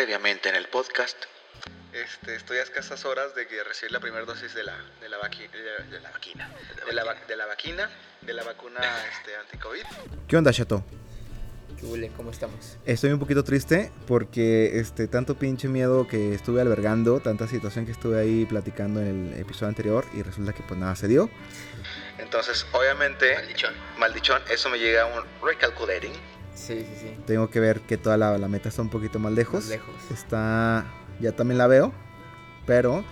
Previamente en el podcast. Este, estoy a escasas horas de que recibir la primera dosis de la, de la, vaqui- de, de la vaquina. De la, de la vaquina, de la vacuna este, anti-COVID. ¿Qué onda, Chato? ¿Qué? ¿Cómo estamos? Estoy un poquito triste porque este tanto pinche miedo que estuve albergando, tanta situación que estuve ahí platicando en el episodio anterior y resulta que pues nada se dio. Entonces, obviamente, Maldichón. maldichón, eso me llega a un recalculating. Sí, sí, sí. Tengo que ver que toda la, la meta está un poquito más lejos. Más lejos. Está, ya también la veo, pero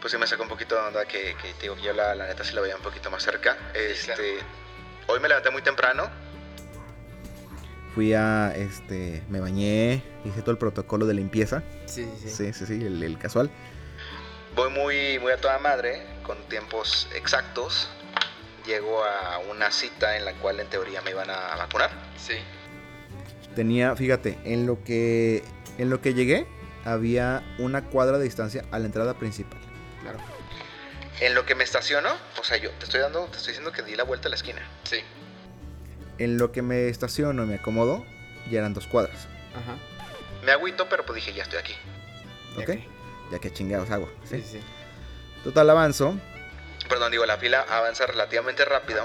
Pues sí me sacó un poquito de onda que, que te digo que yo la, la neta sí la veía un poquito más cerca. Este, Hoy me levanté muy temprano. fui a, este, me bañé, hice todo el protocolo de limpieza. Sí, sí, sí. Sí, sí, sí, el, el casual. Voy muy, muy a toda madre, con tiempos exactos. Llego a una cita en la cual en teoría me iban a vacunar. Sí. Tenía, fíjate, en lo que, en lo que llegué había una cuadra de distancia a la entrada principal. Claro. En lo que me estaciono, o sea, yo te estoy dando, te estoy diciendo que di la vuelta a la esquina. Sí. En lo que me estaciono y me acomodo, ya eran dos cuadras. Ajá. Me agüito, pero pues dije, ya estoy aquí. Ya ¿Ok? que- Ya que chingados hago. Sí, ¿sí? sí. Total avanzo. Perdón, digo, la fila avanza relativamente rápido.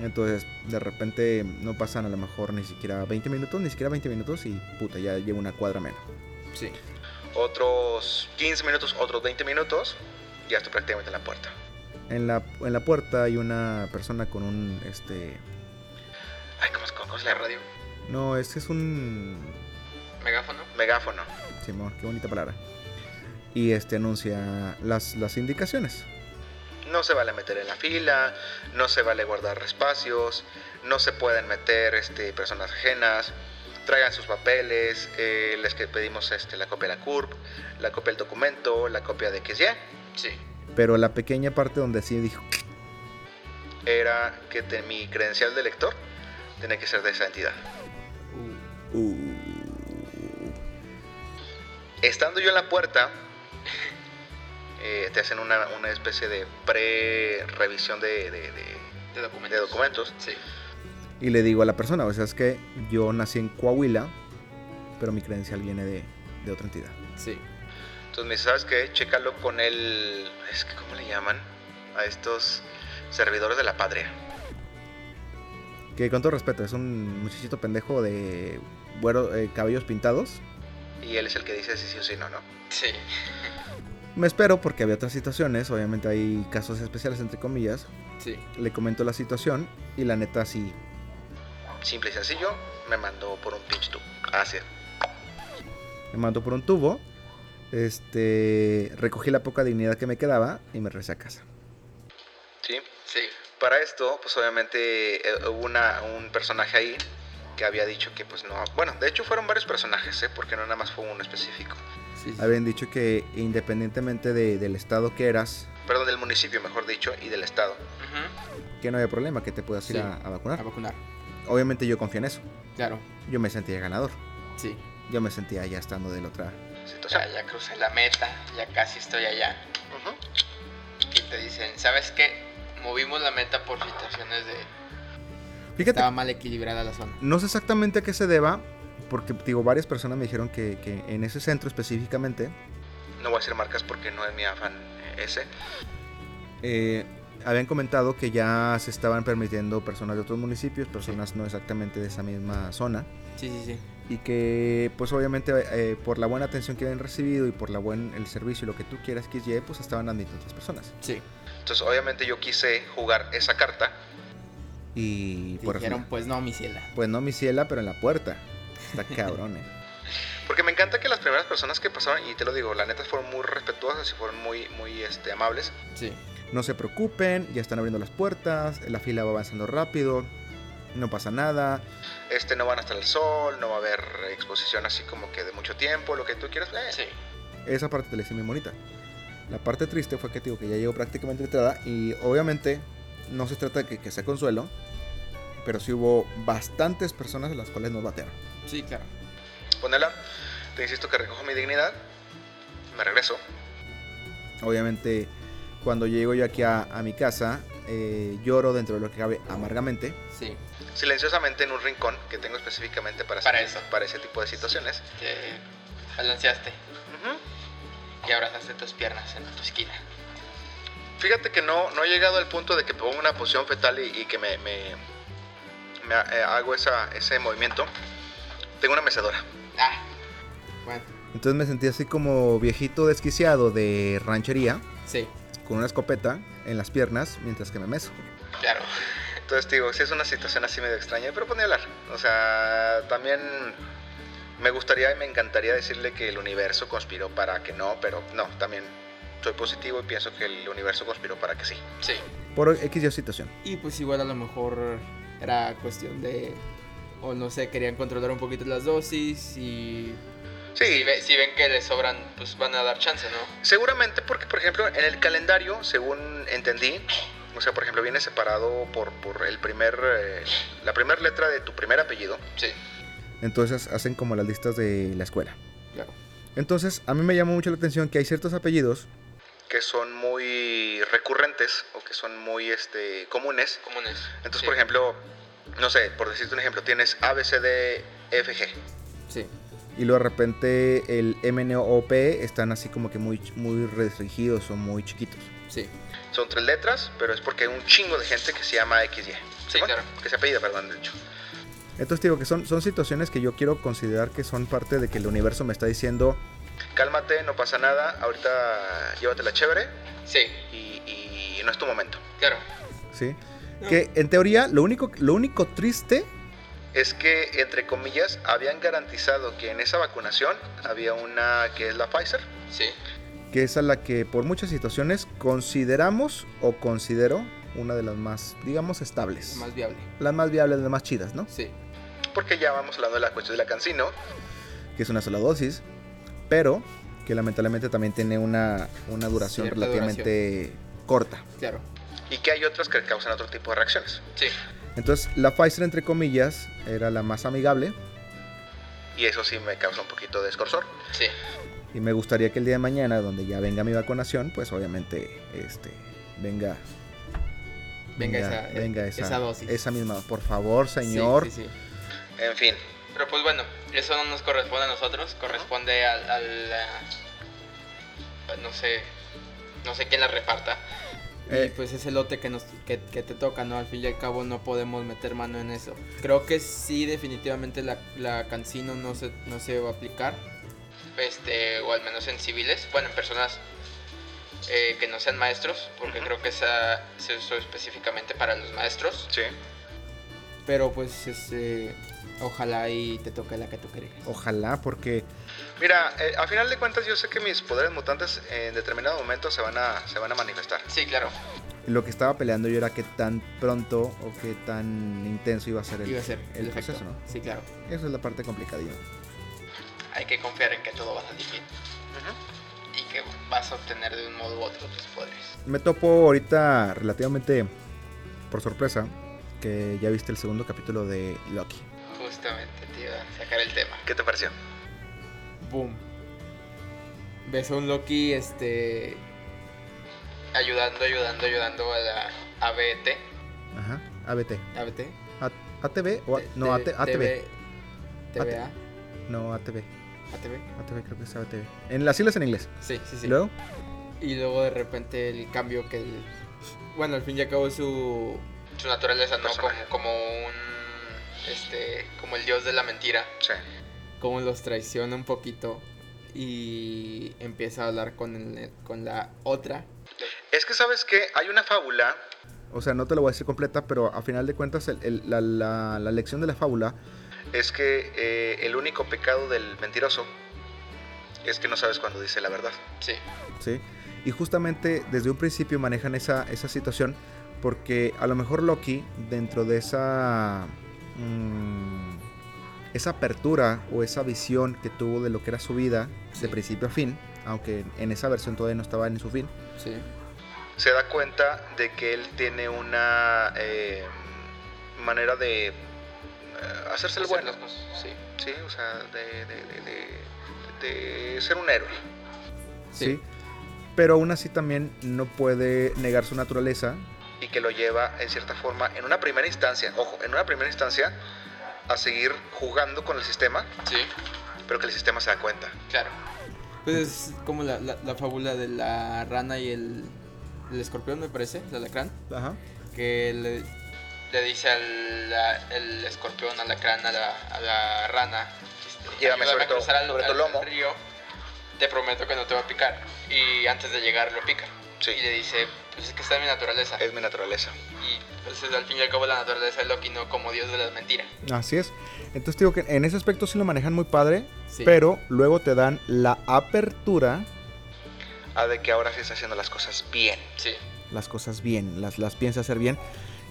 Entonces, de repente no pasan a lo mejor ni siquiera 20 minutos, ni siquiera 20 minutos y puta, ya llevo una cuadra menos. Sí. Otros 15 minutos, otros 20 minutos, ya estoy prácticamente en la puerta. En la, en la puerta hay una persona con un, este... Ay, ¿cómo, es- cómo le llama? radio. No, este es un... Megáfono. Megáfono. Simón, qué bonita palabra. Y este anuncia las, las indicaciones. No se vale meter en la fila, no se vale guardar espacios, no se pueden meter este, personas ajenas, traigan sus papeles, eh, les que pedimos este, la copia de la CURP, la copia del documento, la copia de XY. Sí. Pero la pequeña parte donde sí dijo, Era que te- mi credencial de lector tenía que ser de esa entidad. Uh, "Uh, Estando yo en la puerta, eh, te hacen una, una especie de pre-revisión de, de- de- de documentos. de documentos. Sí. Y le digo a la persona, o sea, es que yo nací en Coahuila, pero mi credencial viene de, de otra entidad. Sí. Entonces me dice, ¿sabes qué? Chécalo con el... Es que, ¿cómo le llaman? A estos servidores de la patria. Que con todo respeto, es un muchachito pendejo de güero, eh, cabellos pintados. Y él es el que dice si sí o si no, ¿no? Sí. Me espero porque había otras situaciones, obviamente hay casos especiales entre comillas. Sí. Le comento la situación y la neta sí, Simple y sencillo, me mandó por un pinch tubo. Así. me mandó por un tubo. Este, recogí la poca dignidad que me quedaba y me regresé a casa. ¿Sí? Sí. Para esto, pues obviamente eh, hubo una, un personaje ahí que había dicho que pues no... Bueno, de hecho fueron varios personajes, ¿eh? Porque no nada más fue uno específico. Sí. sí. Habían dicho que independientemente de- del estado que eras, Perdón, del municipio, mejor dicho, y del estado. Que no había problema, que te puedas ir Sí. a, a vacunar. A vacunar. Obviamente yo confío en eso. Claro. Yo me sentía ganador. Sí. Yo me sentía ya estando del otra. Situación. Ya, ya crucé la meta, ya casi estoy allá. Y te dicen, ¿sabes qué? Movimos la meta por situaciones de... Fíjate, Estaba mal equilibrada la zona. no sé exactamente a qué se deba, porque digo, varias personas me dijeron que, que en ese centro específicamente No voy a decir marcas porque no es mi afán eh, ese. eh, habían comentado que ya se estaban permitiendo personas de otros municipios, personas no exactamente de esa misma zona, Sí, sí, sí. y que pues obviamente eh, por la buena atención que habían recibido y por la buen el servicio y lo que tú quieras que lleve, pues estaban admitiendo otras personas. Sí. Entonces, obviamente yo quise jugar esa carta. Y por Dijeron, pues no, mi ciela. pues no mi ciela, pero en la puerta. Está cabrón, eh. Porque me encanta que las primeras personas que pasaron, y te lo digo, la neta fueron muy respetuosas y fueron muy, muy este, amables. Sí. No se preocupen, ya están abriendo las puertas, la fila va avanzando rápido, no pasa nada. Este, no van a estar el sol, no va a haber exposición así como que de mucho tiempo, lo que tú quieras. eh, Sí. Esa parte te la hice muy bonita. La parte triste fue que te digo que ya llegó prácticamente entrada y obviamente no se trata de que, que sea consuelo, pero sí hubo bastantes personas a las cuales nos batearon. Sí, claro. Ponela, te insisto que recojo mi dignidad, me regreso. Obviamente cuando llego yo aquí a, a mi casa, eh, lloro dentro de lo que cabe amargamente. Sí. Silenciosamente en un rincón que tengo específicamente para, Para ese- eso. para ese tipo de situaciones. Que balanceaste y abrazaste tus piernas en tu esquina. Fíjate que no, no he llegado al punto de que pongo una posición fetal y, y que me, me- me ha- eh, hago esa, ese movimiento. Tengo una mecedora. Ah, bueno, Entonces me sentí así como viejito desquiciado de ranchería, sí, con una escopeta en las piernas mientras que me meso. claro. Entonces, te digo, sí es una situación así medio extraña, pero pues ni hablar. O sea, también me gustaría y me encantaría decirle que el universo conspiró para que no, pero no, también soy positivo y pienso que el universo conspiró para que sí. Sí. Por X y situación. Y pues igual a lo mejor era cuestión de, o no sé, querían controlar un poquito las dosis y... Sí, Si, ve- si ven que les sobran, pues van a dar chance, ¿no? seguramente porque, por ejemplo, en el calendario, según entendí, o sea, por ejemplo, viene separado por, por el primer, eh, la primera letra de tu primer apellido. Sí. Entonces hacen como las listas de la escuela. Claro. Entonces a mí me llamó mucho la atención que hay ciertos apellidos que son muy recurrentes o que son muy este, comunes. Comunes. Entonces, Sí. por ejemplo, no sé, por decirte un ejemplo, tienes A, B, C, D, E, F, G. Sí, y luego de repente el MNOP están así como que muy, muy restringidos o muy chiquitos. sí, Son tres letras, pero es porque hay un chingo de gente que se llama XY. Sí, claro. Que se apellida, perdón, de hecho. Entonces digo que son, son situaciones que yo quiero considerar que son parte de que el universo me está diciendo, Cálmate, no pasa nada, ahorita llévatela chévere Sí, y, y no es tu momento. claro. ¿sí? Que en teoría lo único, lo único triste, Es que, entre comillas, habían garantizado que en esa vacunación había una que es la Pfizer. Sí, que es a la que por muchas situaciones consideramos o considero una de las más, digamos, estables. más viable. Las más viables, las más chidas, ¿no? Sí, Porque ya vamos hablando de la cuestión de la cancino. Que es una sola dosis, pero que lamentablemente también tiene una, una duración Cierta relativamente corta. claro. Y que hay otras que causan otro tipo de reacciones. sí. Entonces, la Pfizer, entre comillas, era la más amigable Y eso sí me causa un poquito de escorsor. Sí, y me gustaría que el día de mañana, donde ya venga mi vacunación, pues obviamente este, venga. Venga esa- venga esa, esa dosis. Esa misma. Por favor, Sí, señor. Sí, sí, En fin, pero pues bueno, eso no nos corresponde a nosotros, corresponde al... al, ah, no sé, no sé quién la reparta. Y Eh, pues ese lote que, nos, que, que te toca, ¿no? Al fin y al cabo no podemos meter mano en eso. Creo que sí, definitivamente la, la cancino no se, no se va a aplicar. este, o al menos en civiles, bueno, en personas eh, que no sean maestros, porque creo que esa se usó específicamente para los maestros. sí. Pero pues este, ojalá y te toque la que tú querías. Ojalá, porque Mira, eh, a final de cuentas yo sé que mis poderes mutantes en determinado momento se van a, se van a manifestar. Sí, claro. lo que estaba peleando yo era qué tan pronto o qué tan intenso iba a ser el, Iba a ser el efecto. proceso, ¿no? Sí, claro. Eso es la parte complicadilla. Hay que confiar en que todo va a salir bien Ujú. y que vas a obtener de un modo u otro tus poderes. Me topo ahorita relativamente por sorpresa que ya viste el segundo capítulo de Loki. Justamente te iba a sacar el tema. ¿Qué te pareció? Boom. Ves a un Loki, este. Ayudando, ayudando, ayudando a la ABT. Ajá. ABT. ABT. A- ATV o a- no AT- ATV. TVA. No ATV. ATV. ATV creo que es ATV. En las siglas en inglés. Sí, sí, sí. ¿Y luego? Y luego de repente el cambio que el. Bueno, al fin y al cabo su. Su naturaleza, ¿no? Como, como un. Este. Como el dios de la mentira. Sí. Cómo los traiciona un poquito. Y empieza a hablar con, el- con la otra. Es que sabes que hay una fábula O sea, no te lo voy a decir completa, pero a final de cuentas el- el- la, la- la lección de la fábula es que eh, el único pecado del mentiroso es que no sabes cuándo dice la verdad. Sí. ¿sí? Y justamente desde un principio manejan esa, esa situación porque a lo mejor Loki, dentro de esa, mm, esa apertura o esa visión que tuvo de lo que era su vida, de principio a fin, aunque en esa versión todavía no estaba en su fin, Sí. Se da cuenta de que él tiene una eh, manera de eh, hacerse el bueno. las cosas, Sí. Sí, o sea, de, de- de- de- de ser un héroe. ¿sí? Pero aún así también no puede negar su naturaleza y que lo lleva en cierta forma, en una primera instancia, ojo, en una primera instancia, a seguir jugando con el sistema Sí. pero que el sistema se da cuenta. Claro. Pues es como la, la, la fábula de la rana y el, el escorpión, me parece, el alacrán. Ajá. Que le, Le dice al la- el escorpión, alacrán, a la, a la rana. este, Llévame sobre a tu- cruzar al, sobre tu al- lomo. al río. Te prometo que no te va a picar. Y antes de llegar lo pica. Sí, Y le dice, pues es que está en mi naturaleza. es mi naturaleza. Y pues es al fin y al cabo la naturaleza de Loki, no como dios de las mentiras. Así es. Entonces digo que en ese aspecto sí lo manejan muy padre, sí. pero luego te dan la apertura, Ah, de que ahora sí está haciendo las cosas bien. Sí. las cosas bien, las, las piensa hacer bien.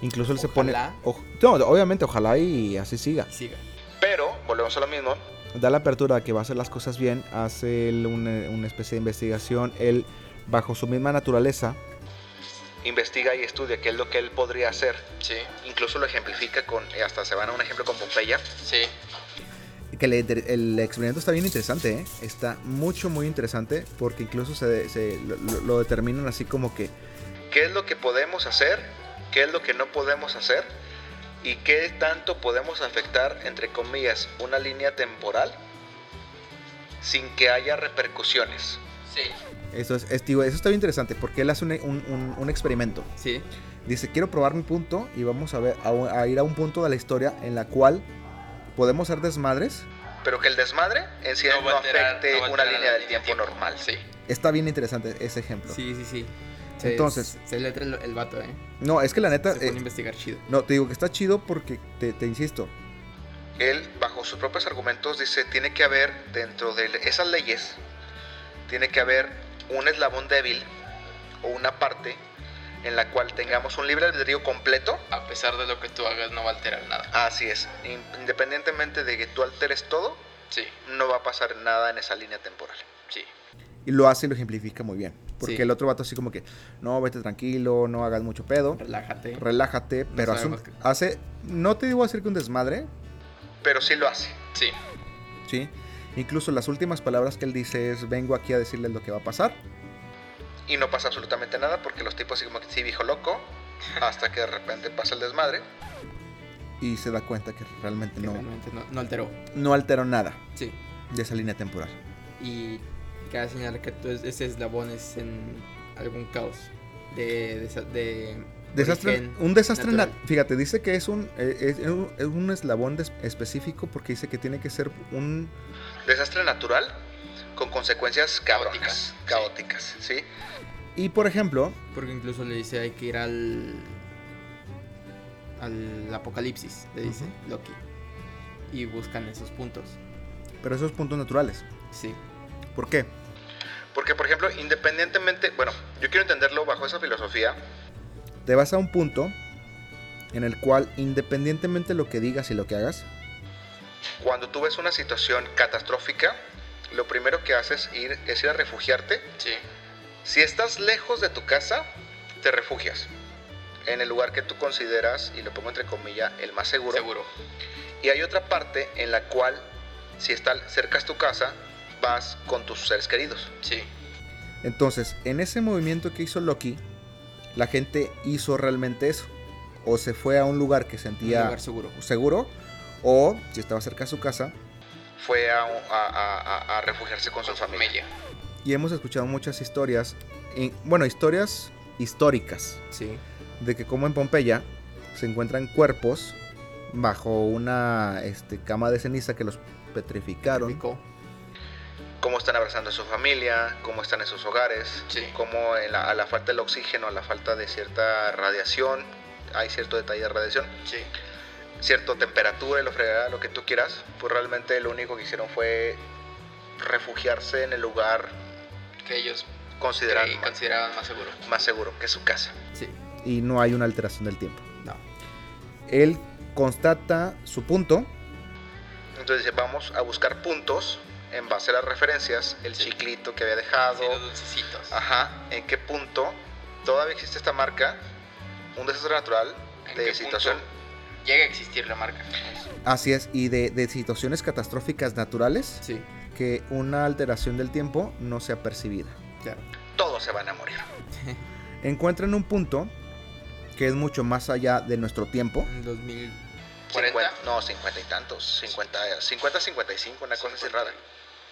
Incluso él se pone... Ojalá. o- no, obviamente, ojalá y así siga. Y siga. Pero, volvemos a lo mismo, Da la apertura a que va a hacer las cosas bien, hace él una, una especie de investigación, él bajo su misma naturaleza, investiga y estudia qué es lo que él podría hacer. Sí. Incluso lo ejemplifica con, y hasta se van a un ejemplo con Pompeya. Sí. que le- el experimento está bien interesante, ¿eh? está mucho, muy interesante, porque incluso se, lo- lo determinan así como que ¿Qué es lo que podemos hacer? ¿Qué es lo que no podemos hacer? ¿Y qué tanto podemos afectar, entre comillas, una línea temporal sin que haya repercusiones? Sí. Eso, es, es- digo, eso está bien interesante, porque él hace un, un- un- un experimento. Sí. Dice, quiero probar mi punto y vamos a, ver, a, un- a ir a un punto de la historia en la cual podemos ser desmadres. Pero que el desmadre en sí no, a alterar- afecte no una línea del tiempo, normal. Sí. Está bien interesante ese ejemplo. Sí, sí, sí. Se- Entonces- Se letra el, el vato, ¿eh? No, es que la neta... Se pone eh, a investigar chido. no, te digo que está chido porque, te, te insisto, Él, bajo sus propios argumentos, dice, tiene que haber dentro de esas leyes, tiene que haber un eslabón débil o una parte en la cual tengamos un libre albedrío completo. A pesar de lo que tú hagas, no va a alterar nada. Así es, in- independientemente de que tú alteres todo, Sí. no va a pasar nada en esa línea temporal. Sí. y lo hace y lo ejemplifica muy bien. Porque Sí. el otro vato así como que, no, vete tranquilo, no hagas mucho pedo, Relájate. relájate, pero hace, un- sabemos que- hace, no te digo hacer que un desmadre, Pero sí lo hace. Sí. ¿sí? Incluso las últimas palabras que él dice es, vengo aquí a decirles lo que va a pasar. Y no pasa absolutamente nada porque los tipos así como que sí, viejo loco, hasta que de repente pasa el desmadre. Y se da cuenta que realmente que no, realmente no, no alteró. no alteró nada Sí. de esa línea temporal. Y cada señal que tú, ese eslabón es en algún caos. De. de, de Desastre, un desastre, natural. nat- fíjate, dice que es un, eh, es, es un, es un eslabón específico porque dice que tiene que ser un... Desastre natural con consecuencias cabronas, Caóticas, caóticas, ¿sí? Y por ejemplo, Porque incluso le dice hay que ir al. al apocalipsis, le dice Loki. Y buscan esos puntos. pero esos puntos naturales. Sí. ¿Por qué? Porque, por ejemplo, independientemente, bueno, yo quiero entenderlo bajo esa filosofía, Te vas a un punto en el cual independientemente de lo que digas y lo que hagas, cuando tú ves una situación catastrófica, lo primero que haces ir, es ir a refugiarte. Sí. Si estás lejos de tu casa, te refugias en el lugar que tú consideras, y lo pongo entre comillas, el más seguro. Seguro. Y hay otra parte en la cual, si está cerca de tu casa, vas con tus seres queridos. Sí. entonces en ese movimiento que hizo Loki, la gente hizo realmente eso. O se fue a un lugar que Un sentía lugar seguro. seguro, o si estaba cerca de su casa. Fue a, a- a- a- a refugiarse con, su familia. Y hemos escuchado muchas historias, y- bueno, historias históricas, Sí. de que como en Pompeya se encuentran cuerpos bajo una este, cama de ceniza que los petrificaron. Rico. Cómo están abrazando a su familia, cómo están en sus hogares, Sí. cómo en la- a la falta del oxígeno, a la falta de cierta radiación, hay cierto detalle de radiación, Sí. cierta temperatura y lo fregada, lo que tú quieras, pues realmente lo único que hicieron fue refugiarse en el lugar Que ellos consideran creí- más, consideraban más seguro. más seguro, que es su casa. Sí. y no hay una alteración del tiempo. No. Él constata su punto, Entonces dice, vamos a buscar puntos en base a las referencias, el Sí. chiclito que había dejado, Sí, los dulcecitos. ajá, en qué punto todavía existe esta marca, un desastre natural ¿En de qué situación. punto llega a existir la marca? así es, y de, de situaciones catastróficas naturales, Sí. que una alteración del tiempo no sea percibida. Claro. Todos se van a morir. Encuentran un punto que es mucho más allá de nuestro tiempo, En 2000. 40. 50, no, 50 y tantos. 50, 50 55, una cosa así rara.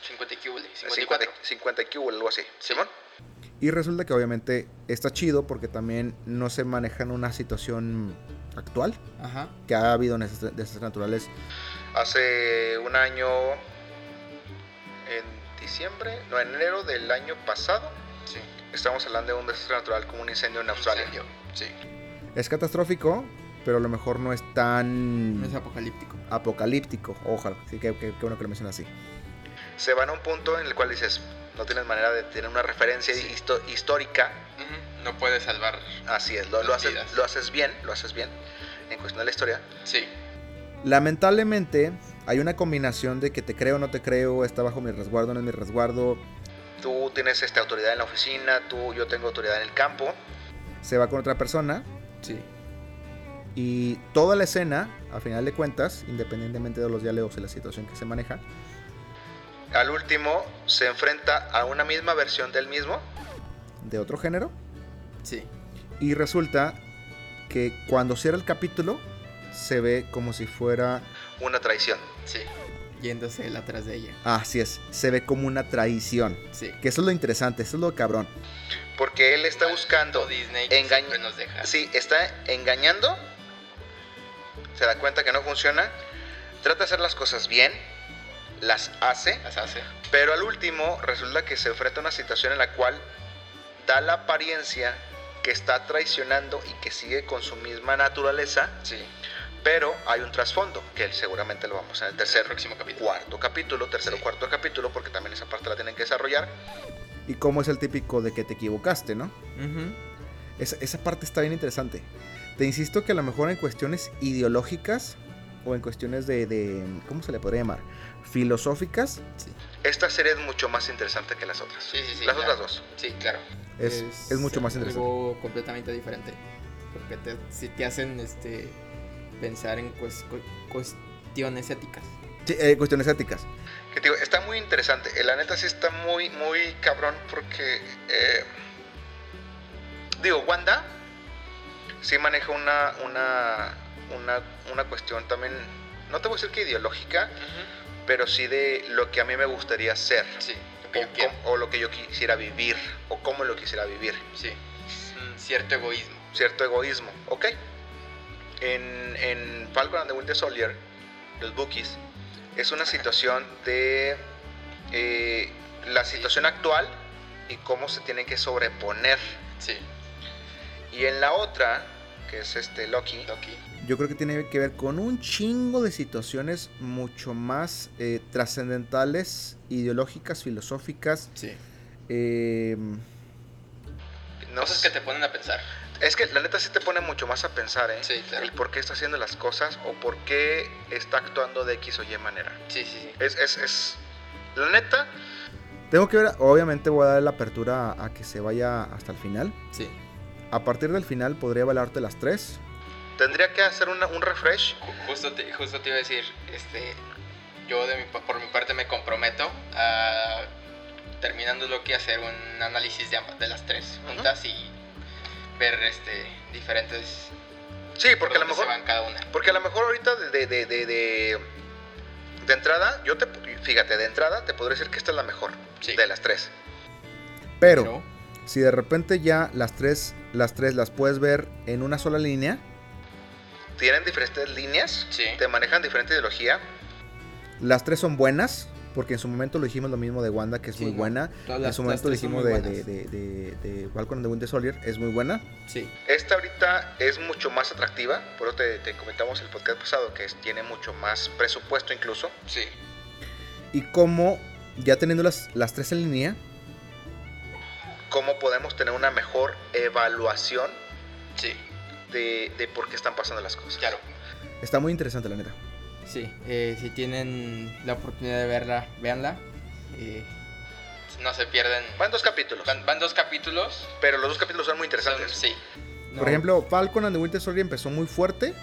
50 y qué hubo, 50, 54. 50 y cubo, algo así. ¿Simón? Y resulta que obviamente está chido porque también no se maneja en una situación actual, Ajá. que ha habido desastres desastres naturales. Hace un año, en diciembre, no, en enero del año pasado, Sí. estamos hablando de un desastre natural como un incendio en Australia. Incendio, Sí. Es catastrófico, pero a lo mejor no es tan No es apocalíptico. apocalíptico. Ojalá, sí, que, que- qué bueno que lo mencionas así. Se van a un punto en el cual dices, no tienes manera de tener una referencia Sí. histo- histórica. Ujú, No puedes salvar. Así es, lo, lo haces, lo haces bien, lo haces bien en cuestión de la historia. Sí. Lamentablemente, hay una combinación de que te creo o no te creo, está bajo mi resguardo, no es mi resguardo. Tú tienes esta autoridad en la oficina, tú, yo tengo autoridad en el campo. Se va con otra persona Sí. y toda la escena, a final de cuentas, independientemente de los diálogos y la situación que se maneja, Al último se enfrenta a una misma versión del mismo. de otro género, Sí. y resulta que cuando cierra el capítulo, se ve como si fuera Una traición. Sí. Yéndose él atrás de ella. Así es, se ve como una traición. Sí. Que eso es lo interesante, eso es lo cabrón. Porque él está buscando. Disney siempre nos deja. Sí, está engañando. Se da cuenta que no funciona. Trata de hacer las cosas bien. Las hace. Las hace. Pero al último resulta que se enfrenta a una situación en la cual da la apariencia que está traicionando y que sigue con su misma naturaleza. Sí. Pero hay un trasfondo que seguramente lo vamos a en el tercer, próximo capítulo. cuarto capítulo, tercero, Sí. cuarto capítulo, porque también esa parte la tienen que desarrollar. Y cómo es el típico de que te equivocaste, ¿no? Esa parte está bien interesante. Te insisto que a lo mejor en cuestiones ideológicas o en cuestiones de, de- ¿cómo se le podría llamar? Filosóficas, Sí. Esta serie es mucho más interesante que las otras. Sí, sí, sí. las claro. otras dos. Sí, claro. es, es mucho más interesante. Algo completamente diferente. Porque te, si te hacen este pensar en cues- cu- cuestiones éticas. Sí, eh, cuestiones éticas. Que te digo, está muy interesante. Eh, La neta sí está muy, muy cabrón porque... eh, digo, Wanda sí maneja una, una, una, una cuestión también, no te voy a decir que ideológica. Pero sí de lo que a mí me gustaría ser. Sí. Lo que O, yo quiero. cómo- o lo que yo quisiera vivir, o cómo lo quisiera vivir. Sí. Un cierto egoísmo. Cierto egoísmo, ¿ok? En, en Falcon and the Winter Soldier, los Bookies, es una situación de eh, la situación actual y cómo se tienen que sobreponer. Sí. Y en la otra, que es este Loki, Loki. Yo creo que tiene que ver con un chingo de situaciones mucho más eh, trascendentales, ideológicas, filosóficas. Sí. eh, no Cosas sé- que te ponen a pensar. es que la neta sí te pone mucho más a pensar, ¿eh? Sí, claro. El por qué está haciendo las cosas o por qué está actuando de X o Y manera. Sí, sí, sí. Es, es, es, la neta, tengo que ver, obviamente voy a dar la apertura a, a que se vaya hasta el final. Sí. A partir del final podría valerte las tres. tendría que hacer una- un refresh Ju- Justo te, justo te iba a decir, este, yo de mi, pa- por mi parte me comprometo a, terminando lo que hacer un análisis de, ambas- de las tres juntas y ver este, diferentes Sí, porque a lo mejor, se van cada una. porque a lo mejor ahorita de, de, de, de, de- de entrada, yo te, fíjate, de entrada te podría decir que esta es la mejor Sí. de las tres. Pero, Pero, si de repente ya las tres, las tres las puedes ver en una sola línea, Tienen diferentes líneas, Sí. te manejan diferente ideología. las tres son buenas. Porque en su momento lo dijimos lo mismo de Wanda, que es Sí, muy buena. Todas en las- su las momento lo dijimos de, de, de, de Falcon and the Winter Soldier, es muy buena. sí. Esta ahorita es mucho más atractiva, por eso te, te comentamos el podcast pasado que es- tiene mucho más presupuesto incluso. Sí. Y como ya teniendo las, las tres en línea, Cómo podemos tener una mejor evaluación Sí, de, de por qué están pasando las cosas. claro. está muy interesante la neta. Sí. eh, si tienen la oportunidad de verla, véanla. Eh, No se pierden. Van dos capítulos, Van, van dos capítulos. pero los dos capítulos son muy Son, interesantes. sí, no, Por ejemplo, Falcon and the Winter Soldier empezó muy fuerte.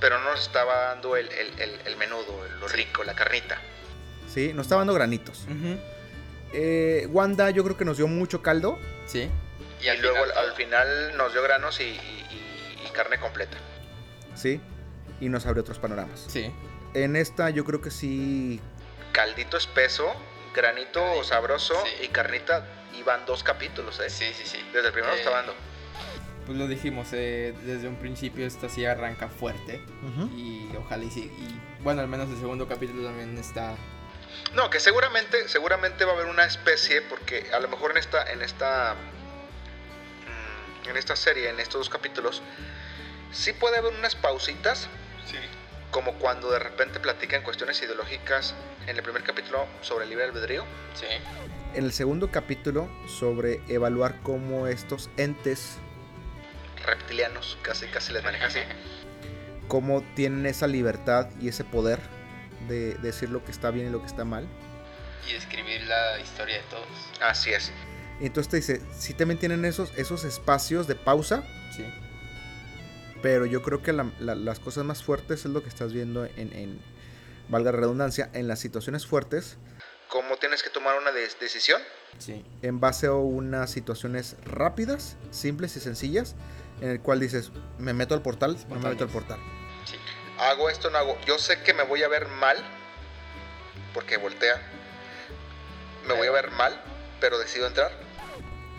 Pero no nos estaba dando el, el- el- el menudo, lo rico, la carnita. Sí, nos estaba dando granitos. ujú, Eh, Wanda yo creo que nos dio mucho caldo. Sí. y luego final al final nos dio granos y, y- carne completa. Sí. y nos abre otros panoramas. Sí. En esta yo creo que sí Caldito espeso, granito sabroso sí. y carnita. Y van dos capítulos, ¿eh? Sí, sí, sí. Desde el primero Eh, está dando. Pues lo dijimos, eh, desde un principio esta sí arranca fuerte. Y ojalá y sí. Y bueno, al menos el segundo capítulo también está. No, que seguramente, seguramente va a haber una especie, porque a lo mejor en esta, en esta, mm, en esta serie, en estos dos capítulos, sí puede haber unas pausitas, Sí. como cuando de repente platican cuestiones ideológicas en el primer capítulo sobre el libre albedrío. Sí. En el segundo capítulo sobre evaluar cómo estos entes, Reptilianos, casi, casi les maneja así. cómo tienen esa libertad y ese poder de decir lo que está bien y lo que está mal. Y escribir la historia de todos. Así es. Y entonces te dice, sí también tienen esos, esos espacios de pausa, Sí. pero yo creo que la- la- las cosas más fuertes es lo que estás viendo en, en, valga la redundancia, en las situaciones fuertes, ¿Cómo tienes que tomar una decisión? Sí. en base a unas situaciones rápidas, simples y sencillas, en el cual dices, me meto al portal, no me meto al portal. Hago esto, no hago. Yo sé que me voy a ver mal, porque voltea. Me voy a ver mal, pero decido entrar.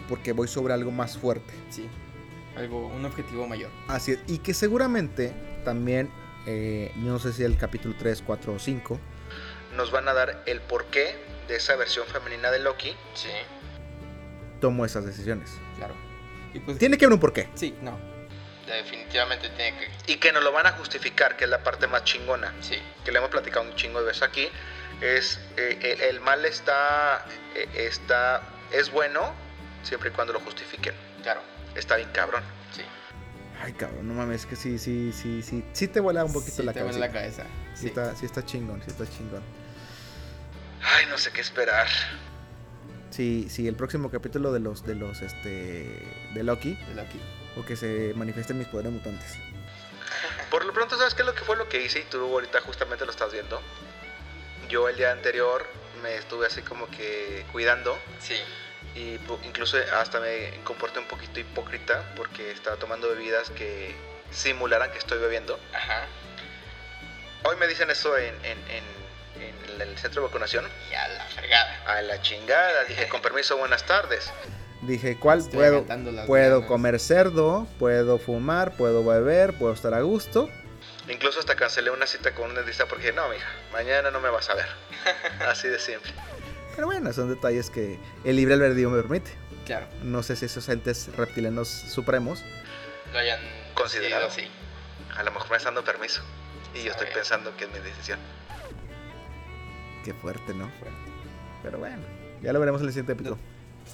Porque voy sobre algo más fuerte. Sí. Algo, un objetivo mayor. Así es. Y que seguramente también, eh, yo no sé si el capítulo 3, 4 o 5, Nos van a dar el porqué de esa versión femenina de Loki. Sí. tomo esas decisiones. Claro. Y pues. Tiene que haber un porqué. Sí, no. Definitivamente tiene que. Y que nos lo van a justificar, que es la parte más chingona. Sí. Que le hemos platicado un chingo de veces aquí. Es eh, el, el mal está, eh, está. Es bueno siempre y cuando lo justifiquen. Claro. Está bien cabrón. Sí. Ay, cabrón, no mames, es que sí, sí, sí, sí. Sí te vuela un poquito Sí, la te vuela cabeza. la cabeza. Sí, Sí. está, sí está chingón, sí está chingón. Ay, no sé qué esperar. Sí, sí, el próximo capítulo de los, de los, este, de Loki, de Loki. O que se manifiesten mis poderes mutantes. Por lo pronto, ¿sabes qué es lo que fue lo que hice? Y tú ahorita justamente lo estás viendo. Yo el día anterior me estuve así como que cuidando. Sí. Y incluso hasta me comporté un poquito hipócrita porque estaba tomando bebidas que simularan que estoy bebiendo. Ajá. Hoy me dicen eso en, en- en- en el centro de vacunación. Y a la fregada. A la chingada. Dije, con permiso, buenas tardes. Dije, ¿cuál? Estoy puedo puedo ganas. comer cerdo, puedo fumar, puedo beber, puedo estar a gusto. Incluso hasta cancelé una cita con un dentista porque no, mija, mañana no me vas a ver. Así de simple. Pero bueno, son detalles que el libre albedrío me permite. Claro. No sé si esos entes reptilianos supremos Lo hayan Considerado. decidido A lo mejor me están dando permiso. Y yo estoy pensando que es mi decisión. Qué fuerte, ¿no? Fuerte. Pero bueno, ya lo veremos en el siguiente episodio.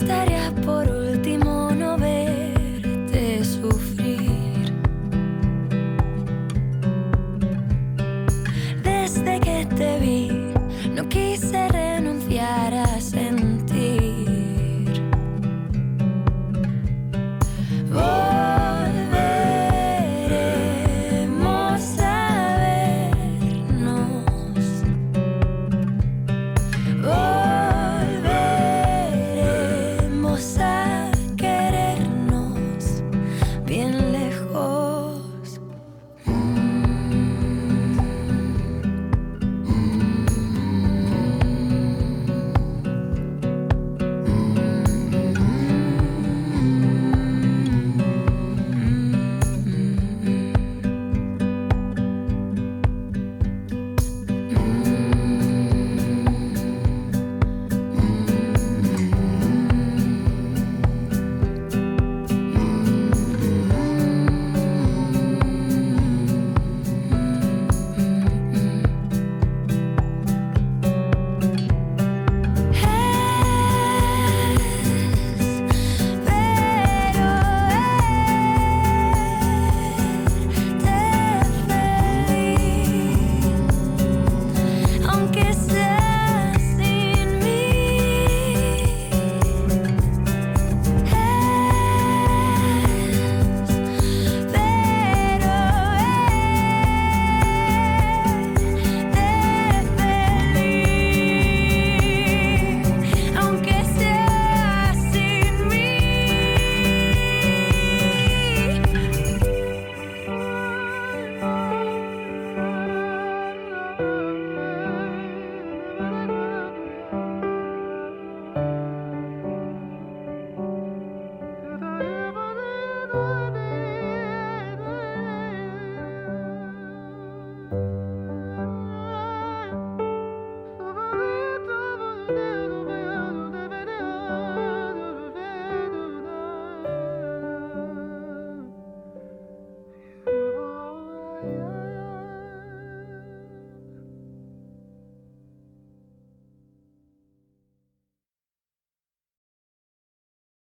повторять.